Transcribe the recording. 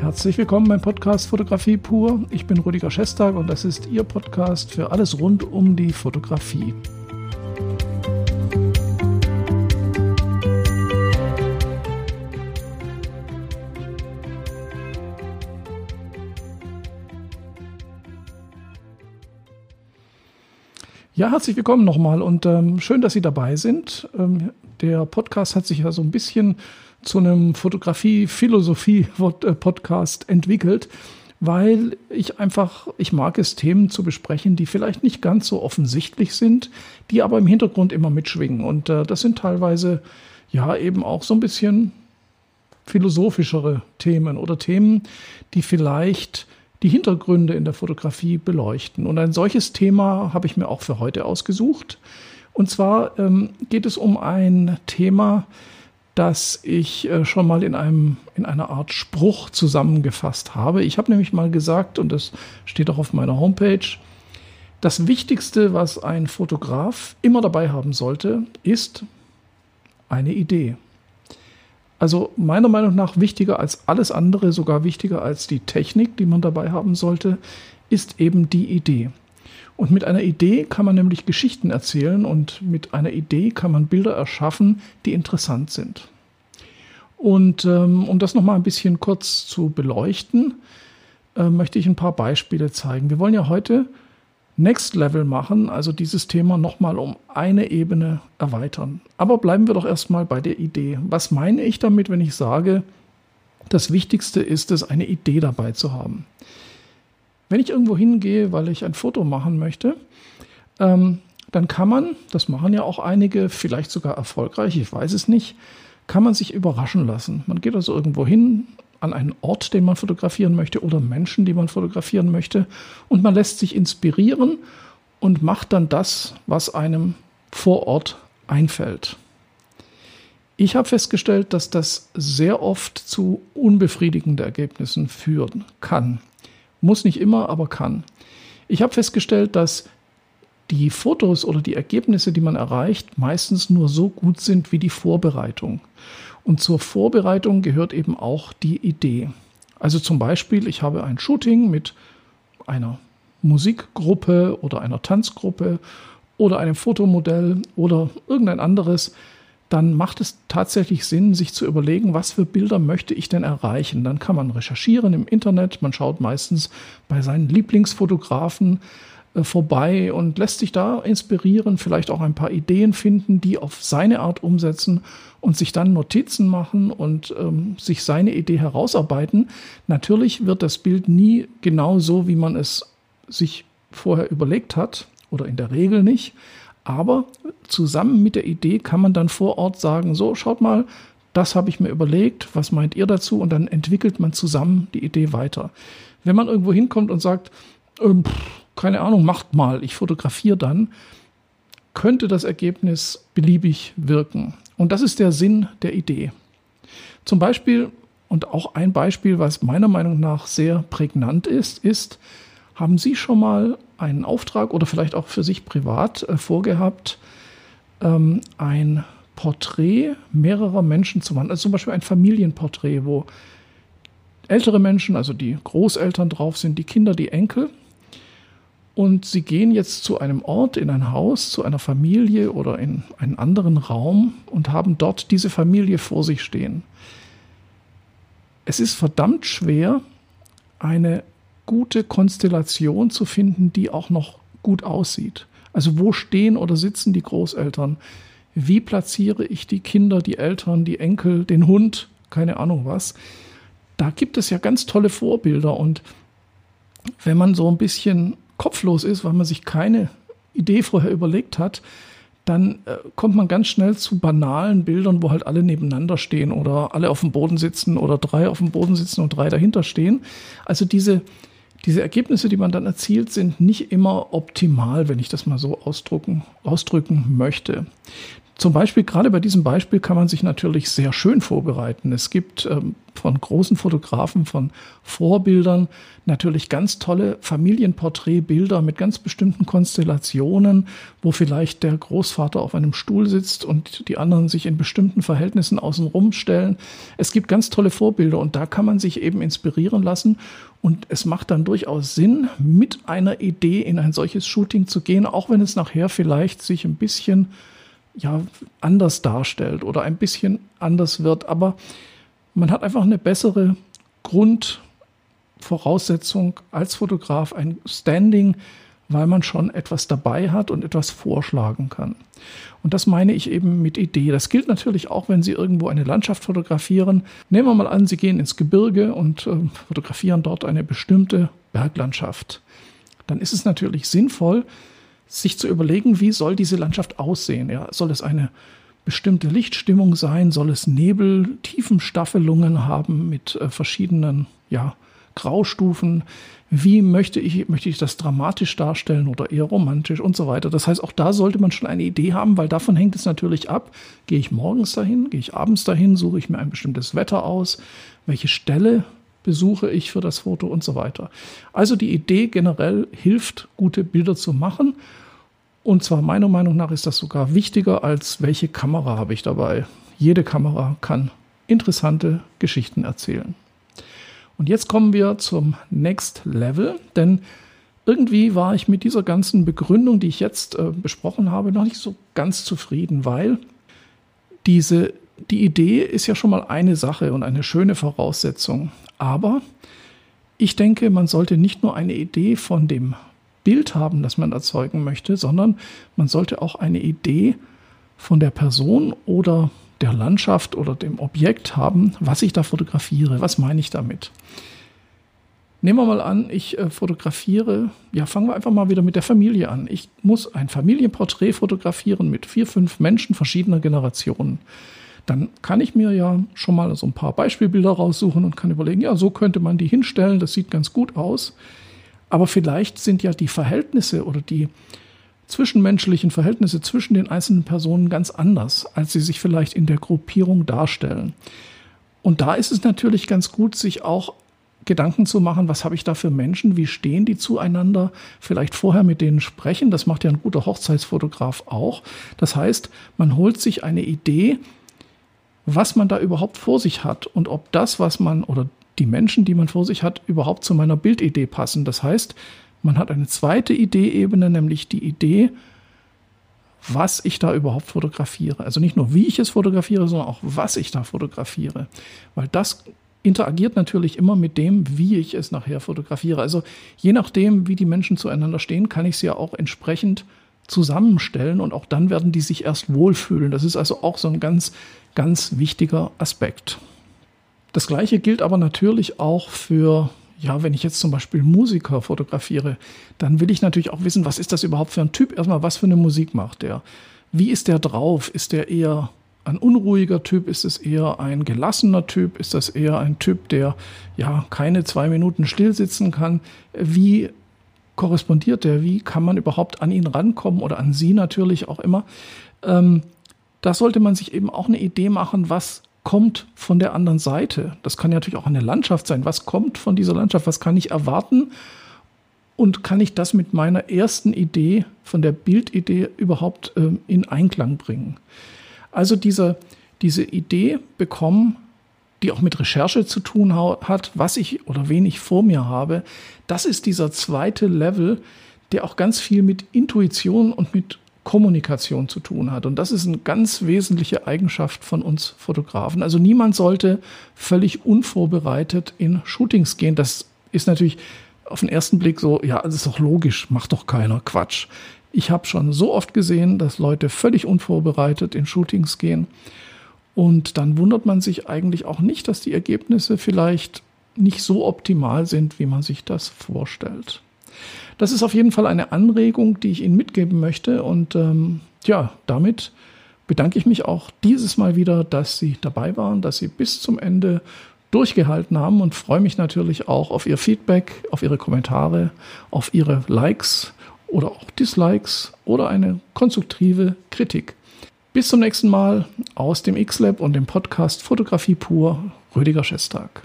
Herzlich willkommen beim Podcast Fotografie pur. Ich bin Rüdiger Schestag und das ist Ihr Podcast für alles rund um die Fotografie. Ja, herzlich willkommen nochmal und ähm, schön, dass Sie dabei sind. Ähm, der Podcast hat sich ja so ein bisschen zu einem Fotografie-Philosophie-Podcast entwickelt, weil ich einfach, ich mag es, Themen zu besprechen, die vielleicht nicht ganz so offensichtlich sind, die aber im Hintergrund immer mitschwingen. Und äh, das sind teilweise ja eben auch so ein bisschen philosophischere Themen oder Themen, die vielleicht die Hintergründe in der Fotografie beleuchten. Und ein solches Thema habe ich mir auch für heute ausgesucht. Und zwar ähm, geht es um ein Thema, das ich äh, schon mal in, einem, in einer Art Spruch zusammengefasst habe. Ich habe nämlich mal gesagt, und das steht auch auf meiner Homepage, das Wichtigste, was ein Fotograf immer dabei haben sollte, ist eine Idee. Also meiner Meinung nach wichtiger als alles andere, sogar wichtiger als die Technik, die man dabei haben sollte, ist eben die Idee. Und mit einer Idee kann man nämlich Geschichten erzählen und mit einer Idee kann man Bilder erschaffen, die interessant sind. Und ähm, um das nochmal ein bisschen kurz zu beleuchten, äh, möchte ich ein paar Beispiele zeigen. Wir wollen ja heute Next Level machen, also dieses Thema nochmal um eine Ebene erweitern. Aber bleiben wir doch erstmal bei der Idee. Was meine ich damit, wenn ich sage, das Wichtigste ist es, eine Idee dabei zu haben? Wenn ich irgendwo hingehe, weil ich ein Foto machen möchte, ähm, dann kann man, das machen ja auch einige, vielleicht sogar erfolgreich, ich weiß es nicht, kann man sich überraschen lassen. Man geht also irgendwo hin an einen Ort, den man fotografieren möchte oder Menschen, die man fotografieren möchte und man lässt sich inspirieren und macht dann das, was einem vor Ort einfällt. Ich habe festgestellt, dass das sehr oft zu unbefriedigenden Ergebnissen führen kann. Muss nicht immer, aber kann. Ich habe festgestellt, dass die Fotos oder die Ergebnisse, die man erreicht, meistens nur so gut sind wie die Vorbereitung. Und zur Vorbereitung gehört eben auch die Idee. Also zum Beispiel, ich habe ein Shooting mit einer Musikgruppe oder einer Tanzgruppe oder einem Fotomodell oder irgendein anderes dann macht es tatsächlich Sinn, sich zu überlegen, was für Bilder möchte ich denn erreichen. Dann kann man recherchieren im Internet, man schaut meistens bei seinen Lieblingsfotografen äh, vorbei und lässt sich da inspirieren, vielleicht auch ein paar Ideen finden, die auf seine Art umsetzen und sich dann Notizen machen und ähm, sich seine Idee herausarbeiten. Natürlich wird das Bild nie genau so, wie man es sich vorher überlegt hat oder in der Regel nicht. Aber zusammen mit der Idee kann man dann vor Ort sagen, so, schaut mal, das habe ich mir überlegt, was meint ihr dazu? Und dann entwickelt man zusammen die Idee weiter. Wenn man irgendwo hinkommt und sagt, ähm, keine Ahnung, macht mal, ich fotografiere dann, könnte das Ergebnis beliebig wirken. Und das ist der Sinn der Idee. Zum Beispiel, und auch ein Beispiel, was meiner Meinung nach sehr prägnant ist, ist, haben Sie schon mal einen Auftrag oder vielleicht auch für sich privat äh, vorgehabt, ähm, ein Porträt mehrerer Menschen zu machen? Also zum Beispiel ein Familienporträt, wo ältere Menschen, also die Großeltern drauf sind, die Kinder, die Enkel. Und sie gehen jetzt zu einem Ort, in ein Haus, zu einer Familie oder in einen anderen Raum und haben dort diese Familie vor sich stehen. Es ist verdammt schwer, eine gute Konstellation zu finden, die auch noch gut aussieht. Also wo stehen oder sitzen die Großeltern? Wie platziere ich die Kinder, die Eltern, die Enkel, den Hund, keine Ahnung was? Da gibt es ja ganz tolle Vorbilder und wenn man so ein bisschen kopflos ist, weil man sich keine Idee vorher überlegt hat, dann äh, kommt man ganz schnell zu banalen Bildern, wo halt alle nebeneinander stehen oder alle auf dem Boden sitzen oder drei auf dem Boden sitzen und drei dahinter stehen. Also diese, diese Ergebnisse, die man dann erzielt, sind nicht immer optimal, wenn ich das mal so ausdrücken, möchte. Zum Beispiel, gerade bei diesem Beispiel kann man sich natürlich sehr schön vorbereiten. Es gibt ähm, von großen Fotografen, von Vorbildern natürlich ganz tolle Familienporträtbilder mit ganz bestimmten Konstellationen, wo vielleicht der Großvater auf einem Stuhl sitzt und die anderen sich in bestimmten Verhältnissen außenrum stellen. Es gibt ganz tolle Vorbilder und da kann man sich eben inspirieren lassen und es macht dann durchaus Sinn, mit einer Idee in ein solches Shooting zu gehen, auch wenn es nachher vielleicht sich ein bisschen ja, anders darstellt oder ein bisschen anders wird. Aber man hat einfach eine bessere Grundvoraussetzung als Fotograf, ein Standing, weil man schon etwas dabei hat und etwas vorschlagen kann. Und das meine ich eben mit Idee. Das gilt natürlich auch, wenn Sie irgendwo eine Landschaft fotografieren. Nehmen wir mal an, Sie gehen ins Gebirge und äh, fotografieren dort eine bestimmte Berglandschaft. Dann ist es natürlich sinnvoll, sich zu überlegen, wie soll diese Landschaft aussehen. Ja, soll es eine bestimmte Lichtstimmung sein? Soll es Nebel, Tiefenstaffelungen haben mit äh, verschiedenen ja, Graustufen? Wie möchte ich, möchte ich das dramatisch darstellen oder eher romantisch und so weiter? Das heißt, auch da sollte man schon eine Idee haben, weil davon hängt es natürlich ab. Gehe ich morgens dahin? Gehe ich abends dahin? Suche ich mir ein bestimmtes Wetter aus? Welche Stelle besuche ich für das Foto und so weiter? Also die Idee generell hilft, gute Bilder zu machen und zwar meiner Meinung nach ist das sogar wichtiger als welche Kamera habe ich dabei. Jede Kamera kann interessante Geschichten erzählen. Und jetzt kommen wir zum Next Level, denn irgendwie war ich mit dieser ganzen Begründung, die ich jetzt äh, besprochen habe, noch nicht so ganz zufrieden, weil diese, die Idee ist ja schon mal eine Sache und eine schöne Voraussetzung. Aber ich denke, man sollte nicht nur eine Idee von dem Bild haben, das man erzeugen möchte, sondern man sollte auch eine Idee von der Person oder der Landschaft oder dem Objekt haben, was ich da fotografiere. Was meine ich damit? Nehmen wir mal an, ich äh, fotografiere, ja, fangen wir einfach mal wieder mit der Familie an. Ich muss ein Familienporträt fotografieren mit vier, fünf Menschen verschiedener Generationen. Dann kann ich mir ja schon mal so ein paar Beispielbilder raussuchen und kann überlegen, ja, so könnte man die hinstellen, das sieht ganz gut aus. Aber vielleicht sind ja die Verhältnisse oder die zwischenmenschlichen Verhältnisse zwischen den einzelnen Personen ganz anders, als sie sich vielleicht in der Gruppierung darstellen. Und da ist es natürlich ganz gut, sich auch Gedanken zu machen, was habe ich da für Menschen, wie stehen die zueinander, vielleicht vorher mit denen sprechen, das macht ja ein guter Hochzeitsfotograf auch. Das heißt, man holt sich eine Idee, was man da überhaupt vor sich hat und ob das, was man oder die Menschen, die man vor sich hat, überhaupt zu meiner Bildidee passen. Das heißt, man hat eine zweite Ideeebene, nämlich die Idee, was ich da überhaupt fotografiere. Also nicht nur, wie ich es fotografiere, sondern auch, was ich da fotografiere. Weil das interagiert natürlich immer mit dem, wie ich es nachher fotografiere. Also je nachdem, wie die Menschen zueinander stehen, kann ich sie ja auch entsprechend zusammenstellen und auch dann werden die sich erst wohlfühlen. Das ist also auch so ein ganz, ganz wichtiger Aspekt. Das gleiche gilt aber natürlich auch für, ja, wenn ich jetzt zum Beispiel Musiker fotografiere, dann will ich natürlich auch wissen, was ist das überhaupt für ein Typ? Erstmal, was für eine Musik macht der? Wie ist der drauf? Ist der eher ein unruhiger Typ? Ist es eher ein gelassener Typ? Ist das eher ein Typ, der ja keine zwei Minuten still sitzen kann? Wie korrespondiert der? Wie kann man überhaupt an ihn rankommen oder an sie natürlich auch immer? Ähm, da sollte man sich eben auch eine Idee machen, was kommt von der anderen Seite? Das kann ja natürlich auch eine Landschaft sein. Was kommt von dieser Landschaft? Was kann ich erwarten? Und kann ich das mit meiner ersten Idee, von der Bildidee überhaupt äh, in Einklang bringen? Also diese, diese Idee bekommen, die auch mit Recherche zu tun hat, was ich oder wen ich vor mir habe, das ist dieser zweite Level, der auch ganz viel mit Intuition und mit Kommunikation zu tun hat. Und das ist eine ganz wesentliche Eigenschaft von uns Fotografen. Also niemand sollte völlig unvorbereitet in Shootings gehen. Das ist natürlich auf den ersten Blick so, ja, das ist doch logisch, macht doch keiner Quatsch. Ich habe schon so oft gesehen, dass Leute völlig unvorbereitet in Shootings gehen. Und dann wundert man sich eigentlich auch nicht, dass die Ergebnisse vielleicht nicht so optimal sind, wie man sich das vorstellt. Das ist auf jeden Fall eine Anregung, die ich Ihnen mitgeben möchte. Und ähm, ja, damit bedanke ich mich auch dieses Mal wieder, dass Sie dabei waren, dass Sie bis zum Ende durchgehalten haben und freue mich natürlich auch auf Ihr Feedback, auf Ihre Kommentare, auf Ihre Likes oder auch Dislikes oder eine konstruktive Kritik. Bis zum nächsten Mal aus dem X-Lab und dem Podcast Fotografie pur, Rüdiger Schestag.